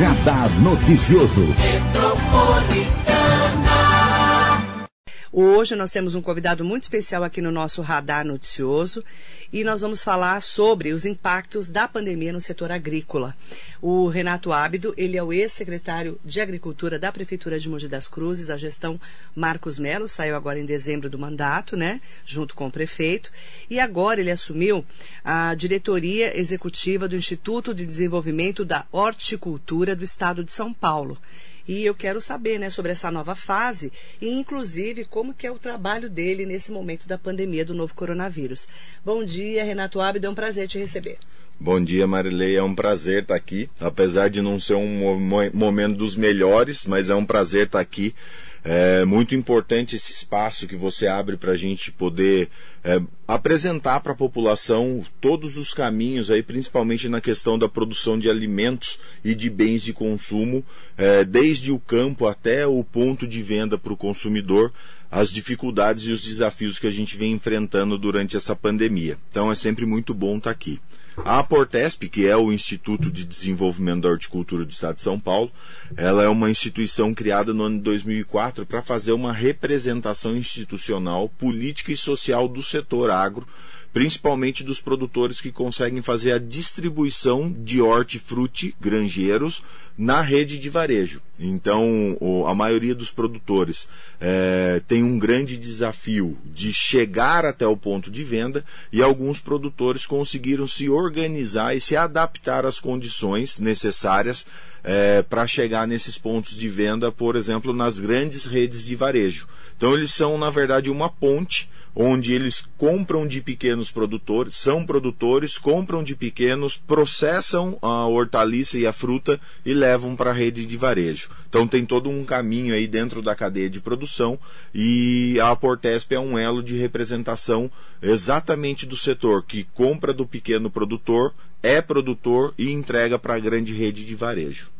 Radar Noticioso. Hoje nós temos um convidado muito especial aqui no nosso Radar Noticioso e nós vamos falar sobre os impactos da pandemia no setor agrícola. O Renato Ábido, ele é o ex-secretário de Agricultura da Prefeitura de Mogi das Cruzes, a gestão Marcos Melo, saiu agora em dezembro do mandato, né, junto com o prefeito, e agora ele assumiu a diretoria executiva do Instituto de Desenvolvimento da Horticultura do Estado de São Paulo. E eu quero saber, né, sobre essa nova fase e, inclusive, como que é o trabalho dele nesse momento da pandemia do novo coronavírus. Bom dia, Renato Abdo, é um prazer te receber. Bom dia, Marilei. É um prazer estar aqui. Apesar de não ser um momento dos melhores, mas é um prazer estar aqui é muito importante esse espaço que você abre para a gente poder é, apresentar para a população todos os caminhos aí, principalmente na questão da produção de alimentos e de bens de consumo, é, desde o campo até o ponto de venda para o consumidor, as dificuldades e os desafios que a gente vem enfrentando durante essa pandemia. Então é sempre muito bom estar aqui. A Portesp, que é o Instituto de Desenvolvimento da Horticultura do Estado de São Paulo, ela é uma instituição criada no ano de 2004 para fazer uma representação institucional, política e social do setor agro, principalmente dos produtores que conseguem fazer a distribuição de hortifruti granjeiros na rede de varejo. Então, a maioria dos produtores é, tem um grande desafio de chegar até o ponto de venda e alguns produtores conseguiram se organizar e se adaptar às condições necessárias é, para chegar nesses pontos de venda, por exemplo, nas grandes redes de varejo. Então, eles são, na verdade, uma ponte onde eles compram de pequenos produtores, são produtores, compram de pequenos, processam a hortaliça e a fruta e levam para a rede de varejo. Então tem todo um caminho aí dentro da cadeia de produção e a Portesp é um elo de representação exatamente do setor que compra do pequeno produtor, é produtor e entrega para a grande rede de varejo.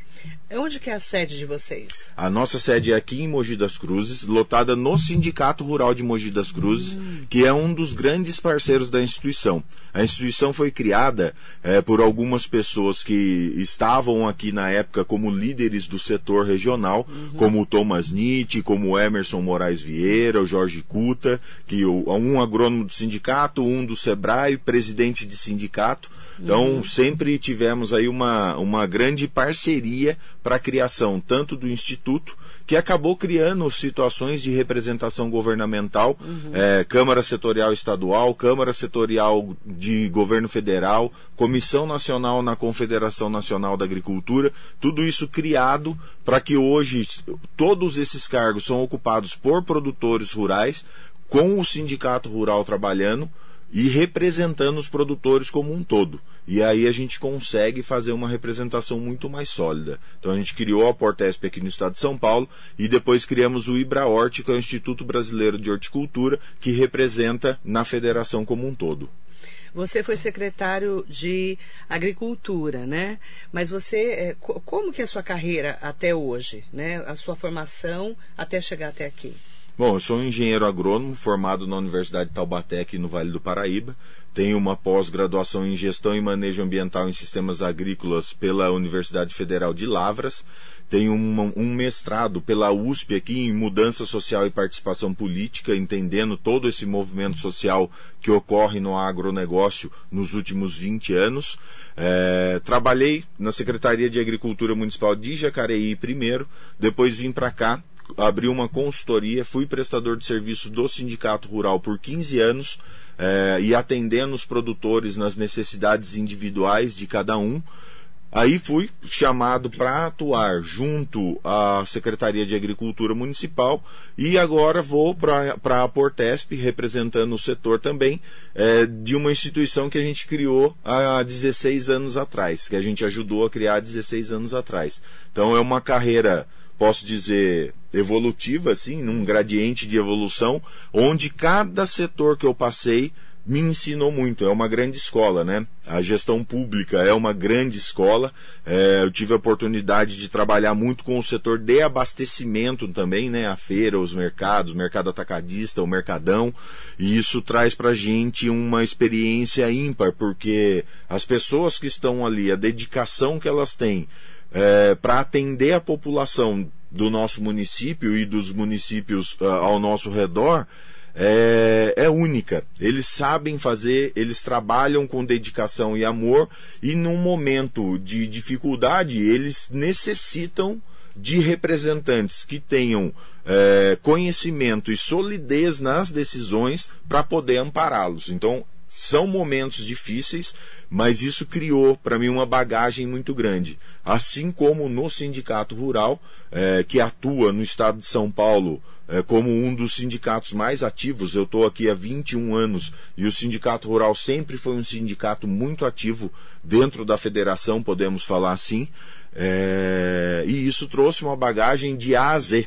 Onde que é a sede de vocês? A nossa sede é aqui em Mogi das Cruzes, lotada no Sindicato Rural de Mogi das Cruzes, hum. que é um dos grandes parceiros da instituição. A instituição foi criada é, por algumas pessoas que estavam aqui na época como líderes do setor regional, uhum. como o Thomas Nietzsche, como o Emerson Moraes Vieira, o Jorge Cuta, que um agrônomo do sindicato, um do Sebrae, presidente de sindicato. Então, uhum. sempre tivemos aí uma, uma grande parceria para a criação tanto do Instituto, que acabou criando situações de representação governamental, uhum. é, Câmara Setorial Estadual, Câmara Setorial de Governo Federal, Comissão Nacional na Confederação Nacional da Agricultura, tudo isso criado para que hoje todos esses cargos são ocupados por produtores rurais, com o sindicato rural trabalhando e representando os produtores como um todo. E aí a gente consegue fazer uma representação muito mais sólida. Então a gente criou a Portesp aqui no estado de São Paulo e depois criamos o IBRAHORT, que é o Instituto Brasileiro de Horticultura, que representa na federação como um todo. Você foi secretário de Agricultura, né? Mas você, é, como que é a sua carreira até hoje, né? A sua formação até chegar até aqui? Bom, eu sou um engenheiro agrônomo formado na Universidade de Taubaté, aqui no Vale do Paraíba. Tenho uma pós-graduação em Gestão e Manejo Ambiental em Sistemas Agrícolas pela Universidade Federal de Lavras. Tenho um, um mestrado pela USP aqui em Mudança Social e Participação Política, entendendo todo esse movimento social que ocorre no agronegócio nos últimos 20 anos. É, trabalhei na Secretaria de Agricultura Municipal de Jacareí primeiro, depois vim para cá abri uma consultoria, fui prestador de serviço do Sindicato Rural por 15 anos é, e atendendo os produtores nas necessidades individuais de cada um. Aí fui chamado para atuar junto à Secretaria de Agricultura Municipal e agora vou para a Portesp, representando o setor também, é, de uma instituição que a gente criou há 16 anos atrás, que a gente ajudou a criar há 16 anos atrás. Então é uma carreira posso dizer, evolutiva, assim, num gradiente de evolução, onde cada setor que eu passei me ensinou muito. É uma grande escola, né? A gestão pública é uma grande escola. É, eu tive a oportunidade de trabalhar muito com o setor de abastecimento também, né? A feira, os mercados, o mercado atacadista, o mercadão. E isso traz para gente uma experiência ímpar, porque as pessoas que estão ali, a dedicação que elas têm é, para atender a população do nosso município e dos municípios uh, ao nosso redor é, é, única. Eles sabem fazer, eles trabalham com dedicação e amor, e num momento de dificuldade, eles necessitam de representantes que tenham é, conhecimento e solidez nas decisões para poder ampará-los. Então, são momentos difíceis, mas isso criou para mim uma bagagem muito grande. Assim como no Sindicato Rural, é, que atua no estado de São Paulo é, como um dos sindicatos mais ativos, eu estou aqui há 21 anos e o Sindicato Rural sempre foi um sindicato muito ativo dentro da federação, podemos falar assim, é, e isso trouxe uma bagagem de A a Z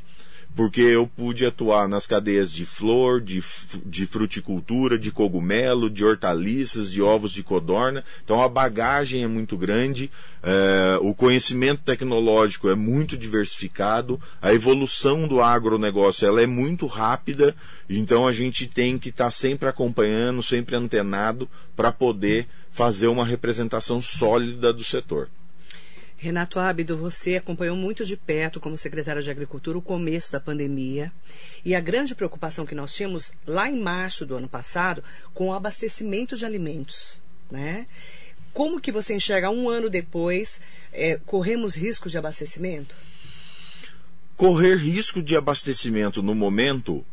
porque eu pude atuar nas cadeias de flor, de, de fruticultura, de cogumelo, de hortaliças, de ovos de codorna. Então a bagagem é muito grande, é, o conhecimento tecnológico é muito diversificado, a evolução do agronegócio ela é muito rápida, então a gente tem que estar tá sempre acompanhando, sempre antenado para poder fazer uma representação sólida do setor. Renato Ábido, você acompanhou muito de perto, como secretário de Agricultura, o começo da pandemia e a grande preocupação que nós tínhamos lá em março do ano passado com o abastecimento de alimentos, né? Como que você enxerga um ano depois, é, corremos risco de abastecimento? Correr risco de abastecimento no momento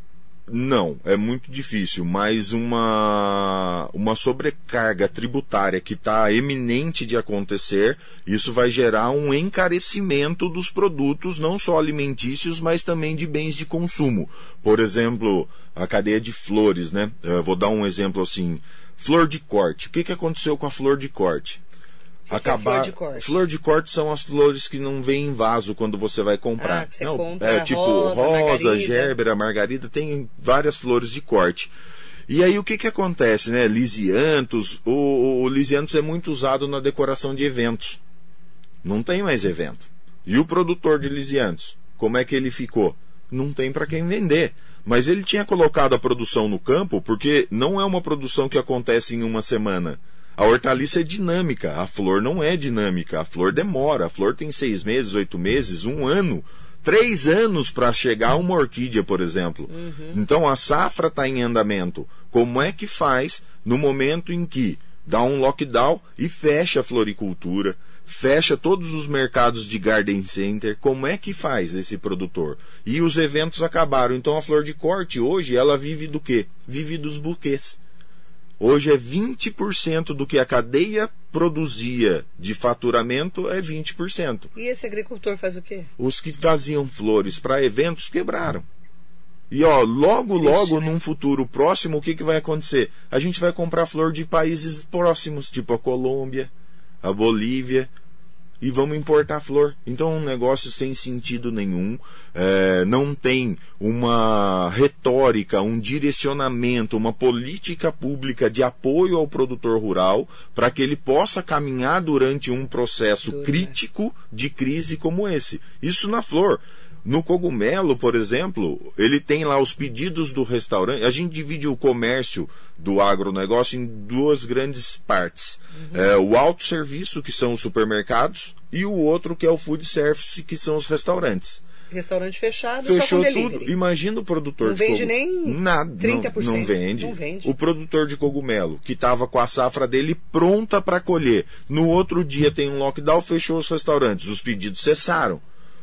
não, é muito difícil, mas uma, uma sobrecarga tributária que está eminente de acontecer, isso vai gerar um encarecimento dos produtos, não só alimentícios, mas também de bens de consumo. Por exemplo, a cadeia de flores, né? Eu vou dar um exemplo assim. Flor de corte. O que, que aconteceu com a flor de corte? Acabar. É flor de corte? Flor de corte são as flores que não vêm em vaso quando você vai comprar. Ah, você não, compra é tipo rosa, rosa gerbera, margarida, tem várias flores de corte. E aí o que que acontece, né? Lisianthus, o, o lisianthus é muito usado na decoração de eventos. Não tem mais evento. E o produtor de lisianthus, como é que ele ficou? Não tem para quem vender. Mas ele tinha colocado a produção no campo porque não é uma produção que acontece em uma semana a hortaliça é dinâmica, a flor não é dinâmica. A flor demora. A flor tem seis meses, oito meses, um ano, três anos para chegar a uma orquídea, por exemplo. Uhum. Então a safra está em andamento. Como é que faz no momento em que dá um lockdown e fecha a floricultura? fecha todos os mercados de garden center. Como é que faz esse produtor? E os eventos acabaram. Então a flor de corte hoje ela vive do quê? Vive dos buquês. Hoje é 20% do que a cadeia produzia de faturamento é 20%. E esse agricultor faz o quê? Os que faziam flores para eventos quebraram. E ó, logo, logo, né? num futuro próximo, o que, que vai acontecer? A gente vai comprar flor de países próximos, tipo a Colômbia, a Bolívia, e vamos importar flor. Então é um negócio sem sentido nenhum, é, não tem uma retórica, um direcionamento, uma política pública de apoio ao produtor rural para que ele possa caminhar durante um processo crítico de crise como esse. Isso na flor. No cogumelo, por exemplo, ele tem lá os pedidos do restaurante. A gente divide o comércio do agronegócio em duas grandes partes. Uhum. É, o autosserviço, que são os supermercados, e o outro que é o food service, que são os restaurantes. Restaurante fechado, Fechou só com tudo. Imagina o produtor não de vende nem nada, 30%. Não, não, vende. não vende. O produtor de cogumelo, que estava com a safra dele pronta para colher. No outro dia tem um lockdown, fechou os restaurantes. Os pedidos cessaram.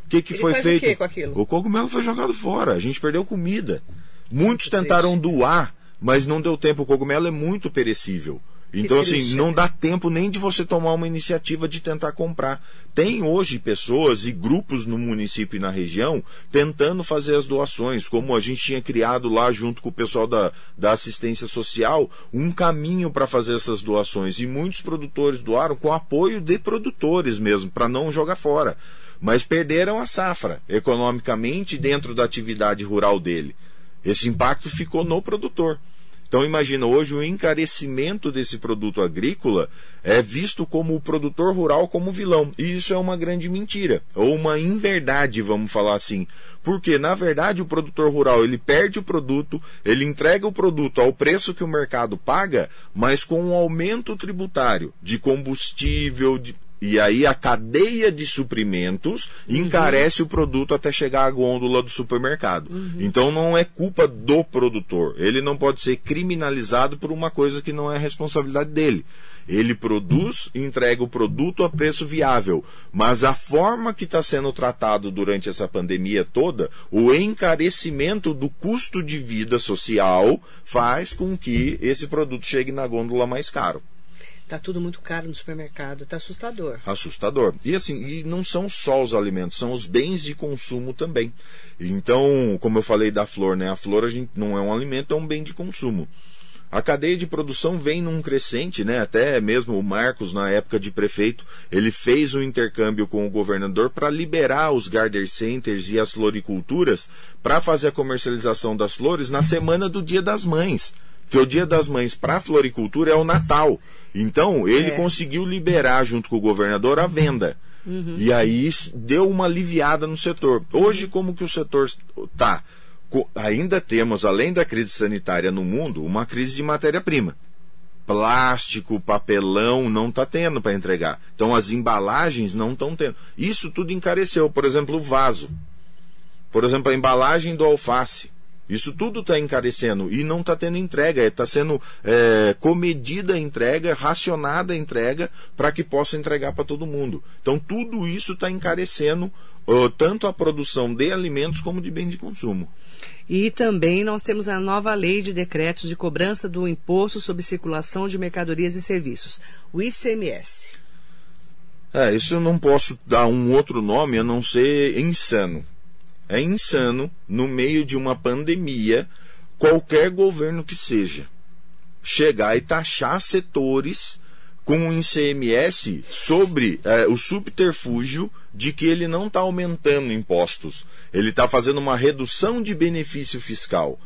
O que, que Ele foi feito? O, quê com aquilo? o cogumelo foi jogado fora. A gente perdeu comida. Muitos tentaram doar, mas não deu tempo. O cogumelo é muito perecível. Então, assim, não dá tempo nem de você tomar uma iniciativa de tentar comprar. Tem hoje pessoas e grupos no município e na região tentando fazer as doações, como a gente tinha criado lá junto com o pessoal da, da assistência social, um caminho para fazer essas doações. E muitos produtores doaram com apoio de produtores mesmo, para não jogar fora. Mas perderam a safra economicamente dentro da atividade rural dele. Esse impacto ficou no produtor. Então imagina, hoje o encarecimento desse produto agrícola é visto como o produtor rural como vilão. E isso é uma grande mentira, ou uma inverdade, vamos falar assim. Porque, na verdade, o produtor rural ele perde o produto, ele entrega o produto ao preço que o mercado paga, mas com um aumento tributário de combustível, de E aí a cadeia de suprimentos uhum. encarece o produto até chegar à gôndola do supermercado. Uhum. Então não é culpa do produtor. Ele não pode ser criminalizado por uma coisa que não é responsabilidade dele. Ele produz e entrega o produto a preço viável. Mas a forma que está sendo tratado durante essa pandemia toda, o encarecimento do custo de vida social faz com que esse produto chegue na gôndola mais caro. Tá tudo muito caro no supermercado, tá assustador. Assustador. E assim, e não são só os alimentos, são os bens de consumo também. Então, como eu falei da flor, né? A flor a gente não é um alimento, é um bem de consumo. A cadeia de produção vem num crescente, né? Até mesmo o Marcos, na época de prefeito, ele fez um intercâmbio com o governador para liberar os garden centers e as floriculturas para fazer a comercialização das flores na semana do Dia das Mães. Que o Dia das Mães para a floricultura é o Natal. Então, ele é. conseguiu liberar, junto com o governador, a venda. Uhum. E aí deu uma aliviada no setor. Hoje, como que o setor está? ainda temos, além da crise sanitária no mundo, uma crise de matéria-prima. Plástico, papelão, não está tendo para entregar. Então as embalagens não estão tendo. Isso tudo encareceu. Por exemplo, o vaso. Por exemplo, a embalagem do alface. Isso tudo está encarecendo e não está tendo entrega. Está sendo é, comedida a entrega, racionada a entrega, para que possa entregar para todo mundo. Então tudo isso está encarecendo uh, tanto a produção de alimentos como de bem de consumo. E também nós temos a nova lei de decretos de cobrança do imposto sobre circulação de mercadorias e serviços, o ICMS. É, isso eu não posso dar um outro nome a não ser insano. É insano, no meio de uma pandemia, qualquer governo que seja, chegar e taxar setores com um ICMS sobre é, o subterfúgio de que ele não está aumentando impostos, ele está fazendo uma redução de benefício fiscal.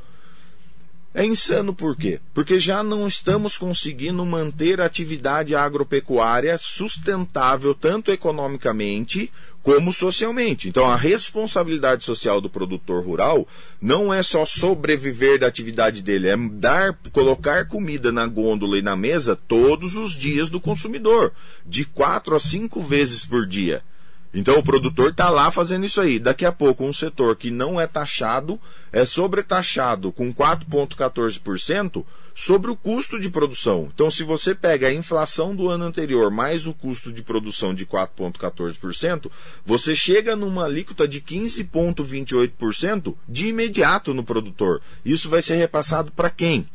É insano por quê? Porque já não estamos conseguindo manter a atividade agropecuária sustentável tanto economicamente como socialmente. Então, a responsabilidade social do produtor rural não é só sobreviver da atividade dele, é dar, colocar comida na gôndola e na mesa todos os dias do consumidor, de quatro a cinco vezes por dia. Então o produtor está lá fazendo isso aí. Daqui a pouco, um setor que não é taxado é sobretaxado com 4,14% sobre o custo de produção. Então, se você pega a inflação do ano anterior mais o custo de produção de 4,14%, você chega numa alíquota de 15,28% de imediato no produtor. Isso vai ser repassado para quem?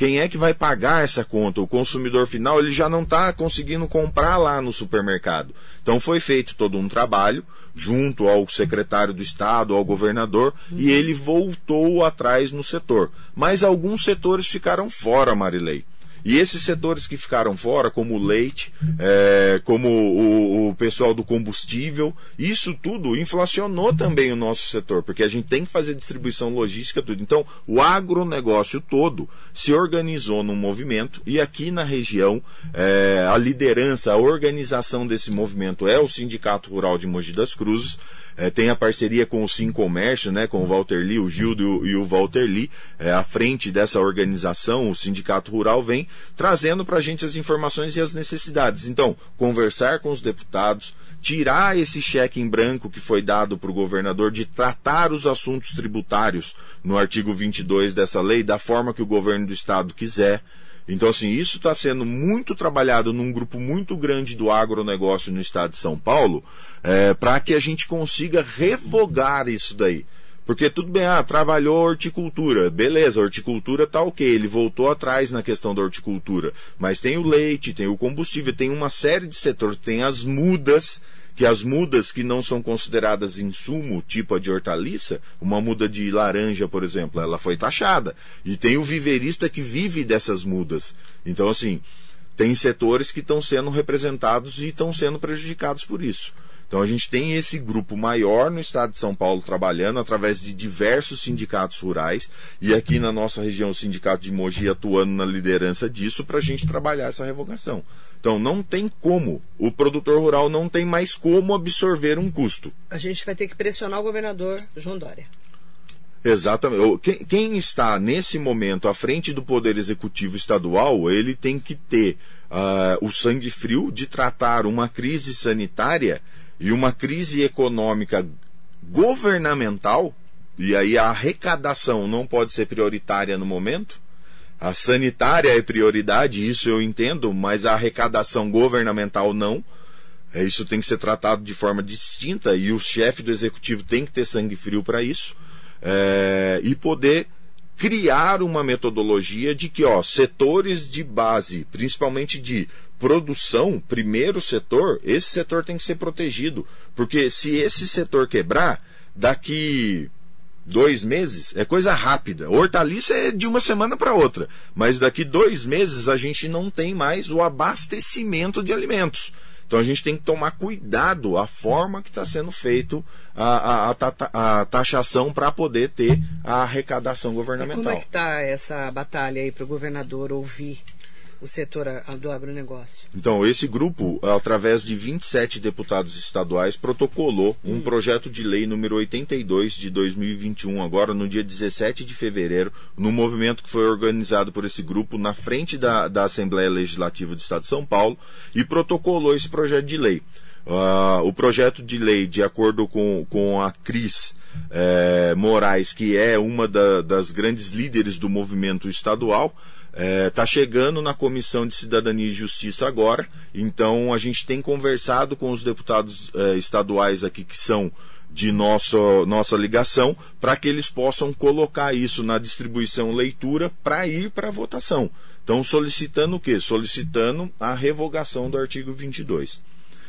Quem é que vai pagar essa conta? O consumidor final ele já não está conseguindo comprar lá no supermercado. Então foi feito todo um trabalho junto ao secretário do Estado, ao governador, uhum. e ele voltou atrás no setor. Mas alguns setores ficaram fora, Marilei. E esses setores que ficaram fora, como o leite, é, como o, o, pessoal do combustível, isso tudo inflacionou também o nosso setor, porque a gente tem que fazer distribuição logística, tudo. Então, o agronegócio todo se organizou num movimento, e aqui na região, é, a liderança, a organização desse movimento é o Sindicato Rural de Mogi das Cruzes. É, tem a parceria com o Sim Comércio, né, com o Walter Lee, o Gildo e o Walter Lee, é, à frente dessa organização, o Sindicato Rural vem trazendo para a gente as informações e as necessidades. Então, conversar com os deputados, tirar esse cheque em branco que foi dado para o governador de tratar os assuntos tributários no artigo 22 dessa lei da forma que o governo do estado quiser. Então, assim, isso está sendo muito trabalhado num grupo muito grande do agronegócio no estado de São Paulo, é, para que a gente consiga revogar isso daí. Porque tudo bem, ah, trabalhou horticultura, beleza, horticultura tá ok, ele voltou atrás na questão da horticultura, mas tem o leite, tem o combustível, tem uma série de setores, tem as mudas, que as mudas que não são consideradas insumo, tipo a de hortaliça, uma muda de laranja, por exemplo, ela foi taxada. E tem o viverista que vive dessas mudas. Então, assim, tem setores que estão sendo representados e estão sendo prejudicados por isso. Então a gente tem esse grupo maior no estado de São Paulo trabalhando através de diversos sindicatos rurais e aqui na nossa região o sindicato de Mogi atuando na liderança disso para a gente trabalhar essa revogação. Então não tem como, o produtor rural não tem mais como absorver um custo. A gente vai ter que pressionar o governador João Dória. Exatamente. Quem, quem, está nesse momento à frente do Poder Executivo Estadual, ele tem que ter uh, o sangue frio de tratar uma crise sanitária e uma crise econômica governamental, e aí a arrecadação não pode ser prioritária no momento. A sanitária é prioridade, isso eu entendo, mas a arrecadação governamental não. É, isso tem que ser tratado de forma distinta e o chefe do executivo tem que ter sangue frio para isso é, e poder criar uma metodologia de que ó, setores de base, principalmente de produção, primeiro setor, esse setor tem que ser protegido. Porque se esse setor quebrar, daqui dois meses é coisa rápida. Hortaliça é de uma semana para outra. Mas daqui dois meses a gente não tem mais o abastecimento de alimentos. Então a gente tem que tomar cuidado a forma que está sendo feito a, a, a, a taxação para poder ter a arrecadação governamental. E como é que está essa batalha aí para o governador ouvir o setor do agronegócio? Então, esse grupo, através de 27 deputados estaduais, protocolou um hum. projeto de lei número 82 de 2021, agora no dia 17 de fevereiro, no movimento que foi organizado por esse grupo na frente da, da Assembleia Legislativa do Estado de São Paulo e protocolou esse projeto de lei. Uh, o projeto de lei, de acordo com, com a Cris eh, Moraes, que é uma da, das grandes líderes do movimento estadual, Está é, tá chegando na Comissão de Cidadania e Justiça agora, então a gente tem conversado com os deputados é, estaduais aqui que são de nossa, nossa ligação, para que eles possam colocar isso na distribuição leitura para ir para a votação. Então, solicitando o quê? Solicitando a revogação do artigo 22.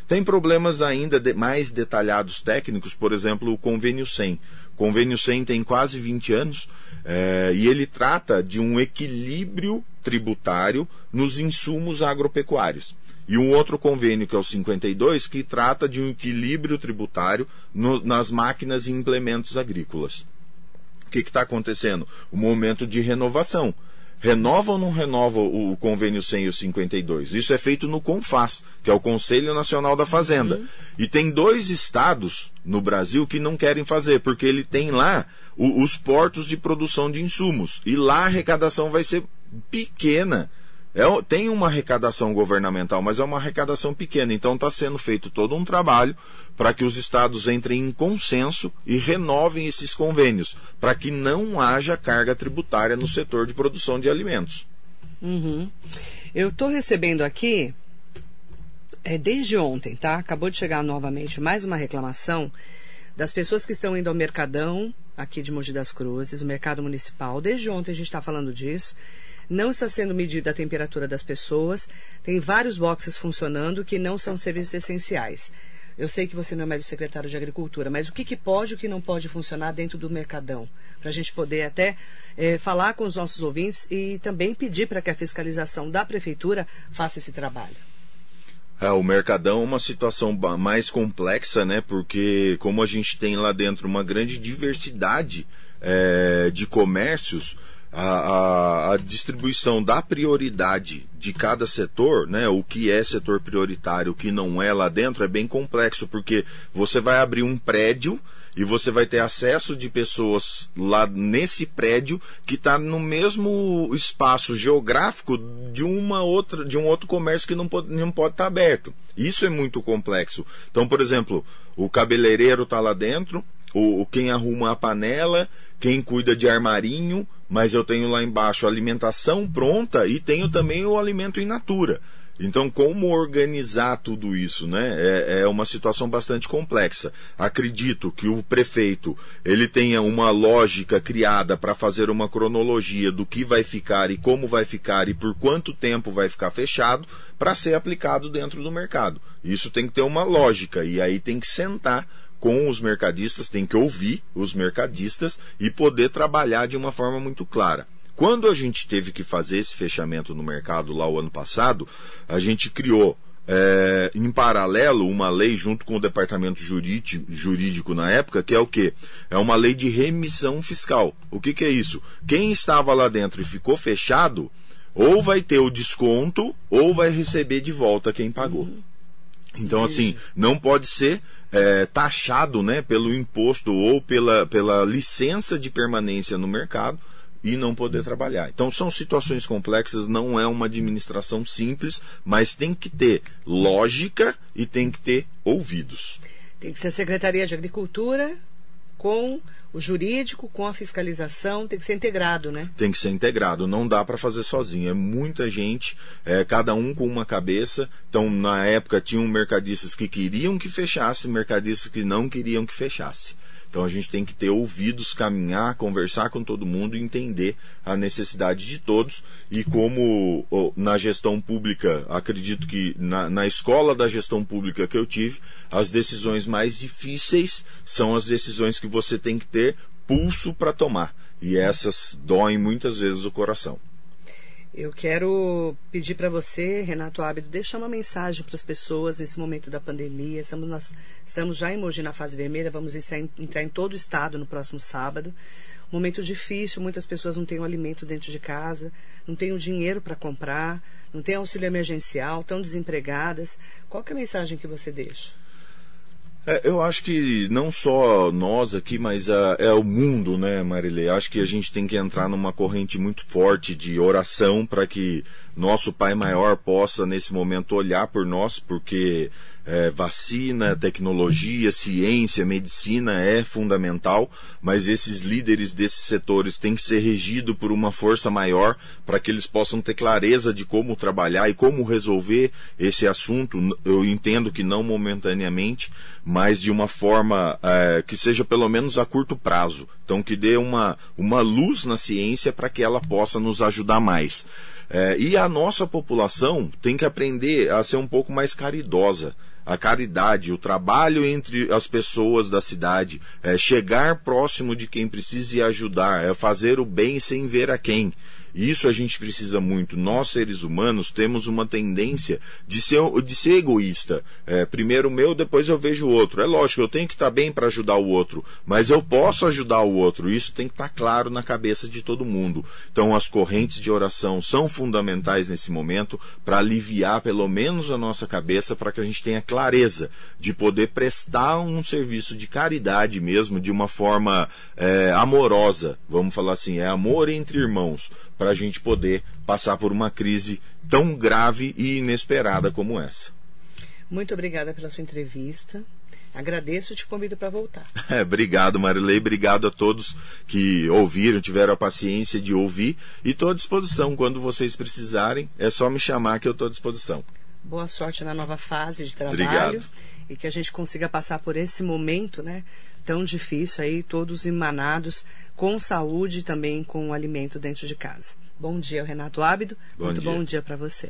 Tem problemas ainda de, mais detalhados técnicos, por exemplo, o convênio 100. Convênio 100 tem quase 20 anos é, e ele trata de um equilíbrio tributário nos insumos agropecuários. E um outro convênio, que é o 52, que trata de um equilíbrio tributário no, nas máquinas e implementos agrícolas. O que está acontecendo? O momento de renovação renova ou não renova o, convênio 100 e o 52? Isso é feito no CONFAS, que é o Conselho Nacional da Fazenda. Uhum. E tem dois estados no Brasil que não querem fazer, porque ele tem lá o, os portos de produção de insumos. E lá a arrecadação vai ser pequena. É, tem uma arrecadação governamental, mas é uma arrecadação pequena. Então está sendo feito todo um trabalho para que os estados entrem em consenso e renovem esses convênios, para que não haja carga tributária no setor de produção de alimentos. Uhum. Eu estou recebendo aqui, é, desde ontem, tá? Acabou de chegar novamente mais uma reclamação das pessoas que estão indo ao Mercadão, aqui de Mogi das Cruzes, o mercado municipal. Desde ontem a gente está falando disso não está sendo medida a temperatura das pessoas, tem vários boxes funcionando que não são serviços essenciais. Eu sei que você não é mais o secretário de Agricultura, mas o que, que pode e o que não pode funcionar dentro do Mercadão? Para a gente poder até é, falar com os nossos ouvintes e também pedir para que a fiscalização da Prefeitura faça esse trabalho. É, o Mercadão é uma situação mais complexa, né? Porque como a gente tem lá dentro uma grande diversidade é, de comércios, a, a, a, distribuição da prioridade de cada setor, né, o que é setor prioritário, o que não é lá dentro, é bem complexo, porque você vai abrir um prédio e você vai ter acesso de pessoas lá nesse prédio que está no mesmo espaço geográfico de uma outra de um outro comércio que não pode não pode estar tá aberto. Isso é muito complexo. Então, por exemplo, o cabeleireiro está lá dentro, o, quem arruma a panela, quem cuida de armarinho, mas eu tenho lá embaixo alimentação pronta e tenho também o alimento in natura. Então, como organizar tudo isso, né? É, é, uma situação bastante complexa. Acredito que o prefeito ele tenha uma lógica criada para fazer uma cronologia do que vai ficar e como vai ficar e por quanto tempo vai ficar fechado para ser aplicado dentro do mercado. Isso tem que ter uma lógica e aí tem que sentar com os mercadistas, tem que ouvir os mercadistas e poder trabalhar de uma forma muito clara. Quando a gente teve que fazer esse fechamento no mercado lá o ano passado, a gente criou é, em paralelo uma lei junto com o departamento jurídico, jurídico na época, que é o que? É uma lei de remissão fiscal. O que, que é isso? Quem estava lá dentro e ficou fechado, ou vai ter o desconto, ou vai receber de volta quem pagou. Então, assim, não pode ser é, taxado né, pelo imposto ou pela, pela licença de permanência no mercado e não poder trabalhar. Então são situações complexas, não é uma administração simples, mas tem que ter lógica e tem que ter ouvidos. Tem que ser Secretaria de Agricultura com o jurídico, com a fiscalização, tem que ser integrado, né? Tem que ser integrado, não dá para fazer sozinho. É muita gente, é, cada um com uma cabeça. Então, na época, tinham mercadistas que queriam que fechasse, mercadistas que não queriam que fechasse. Então a gente tem que ter ouvidos, caminhar, conversar com todo mundo e entender a necessidade de todos. E como na gestão pública, acredito que na, na escola da gestão pública que eu tive, as decisões mais difíceis são as decisões que você tem que ter pulso para tomar. E essas doem muitas vezes o coração. Eu quero pedir para você, Renato Ábido, deixar uma mensagem para as pessoas nesse momento da pandemia. Estamos, nós, estamos já em Mogi na fase vermelha, vamos entrar em todo o estado no próximo sábado. Momento difícil, muitas pessoas não têm o alimento dentro de casa, não têm o dinheiro para comprar, não têm auxílio emergencial, estão desempregadas. Qual é a mensagem que você deixa? É, eu acho que não só nós aqui, mas a, é o mundo, né, Marilê? Acho que a gente tem que entrar numa corrente muito forte de oração para que nosso Pai Maior possa, nesse momento, olhar por nós, porque é, vacina, tecnologia, ciência, medicina é fundamental, mas esses líderes desses setores têm que ser regidos por uma força maior para que eles possam ter clareza de como trabalhar e como resolver esse assunto. Eu entendo que não momentaneamente, mas de uma forma é, que seja pelo menos a curto prazo. Então, que dê uma, uma luz na ciência para que ela possa nos ajudar mais. É, e a nossa população tem que aprender a ser um pouco mais caridosa a caridade, o trabalho entre as pessoas da cidade, é chegar próximo de quem precisa e ajudar, é fazer o bem sem ver a quem. Isso a gente precisa muito. Nós, seres humanos, temos uma tendência de ser, de ser egoísta. É, primeiro o meu, depois eu vejo o outro. É lógico, eu tenho que estar bem para ajudar o outro, mas eu posso ajudar o outro. Isso tem que estar claro na cabeça de todo mundo. Então, as correntes de oração são fundamentais nesse momento para aliviar pelo menos a nossa cabeça, para que a gente tenha clareza de poder prestar um serviço de caridade mesmo, de uma forma é, amorosa. Vamos falar assim, é amor entre irmãos para a gente poder passar por uma crise tão grave e inesperada como essa. Muito obrigada pela sua entrevista. Agradeço e te convido para voltar. É, obrigado, Marilei. Obrigado a todos que ouviram, tiveram a paciência de ouvir. E estou à disposição. Quando vocês precisarem, é só me chamar que eu estou à disposição. Boa sorte na nova fase de trabalho. Obrigado. E que a gente consiga passar por esse momento, né? Tão difícil aí, todos emanados com saúde e também com o alimento dentro de casa. Bom dia, Renato Ábido. Bom Muito dia. bom dia para você.